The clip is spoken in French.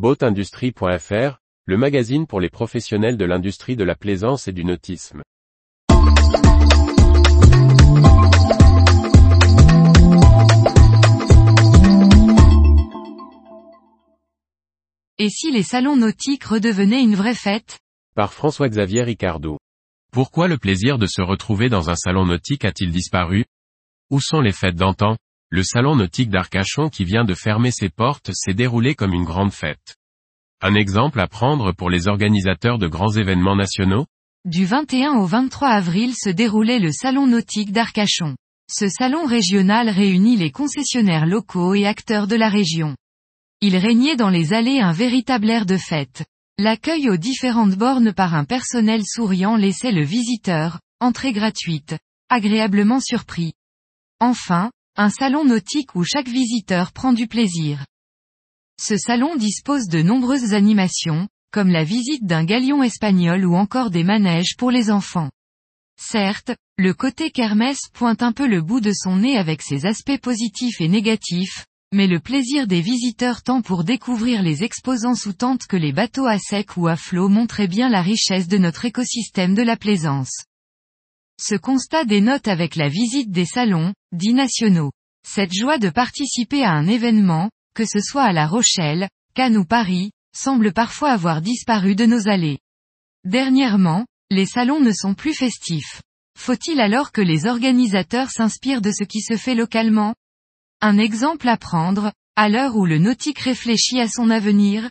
Boatindustrie.fr, le magazine pour les professionnels de l'industrie de la plaisance et du nautisme. Et si les salons nautiques redevenaient une vraie fête? Par François-Xavier Ricardo. Pourquoi le plaisir de se retrouver dans un salon nautique a-t-il disparu? Où sont les fêtes d'antan? Le salon nautique d'Arcachon qui vient de fermer ses portes s'est déroulé comme une grande fête. Un exemple à prendre pour les organisateurs de grands événements nationaux? Du 21 au 23 avril se déroulait le salon nautique d'Arcachon. Ce salon régional réunit les concessionnaires locaux et acteurs de la région. Il régnait dans les allées un véritable air de fête. L'accueil aux différentes bornes par un personnel souriant laissait le visiteur, entrée gratuite, agréablement surpris. Enfin, un salon nautique où chaque visiteur prend du plaisir. Ce salon dispose de nombreuses animations, comme la visite d'un galion espagnol ou encore des manèges pour les enfants. Certes, le côté kermesse pointe un peu le bout de son nez avec ses aspects positifs et négatifs, mais le plaisir des visiteurs tant pour découvrir les exposants sous tente que les bateaux à sec ou à flot montrait bien la richesse de notre écosystème de la plaisance. Ce constat dénote avec la visite des salons, dits nationaux. Cette joie de participer à un événement, que ce soit à La Rochelle, Cannes ou Paris, semble parfois avoir disparu de nos allées. Dernièrement, les salons ne sont plus festifs. Faut-il alors que les organisateurs s'inspirent de ce qui se fait localement? Un exemple à prendre, à l'heure où le nautique réfléchit à son avenir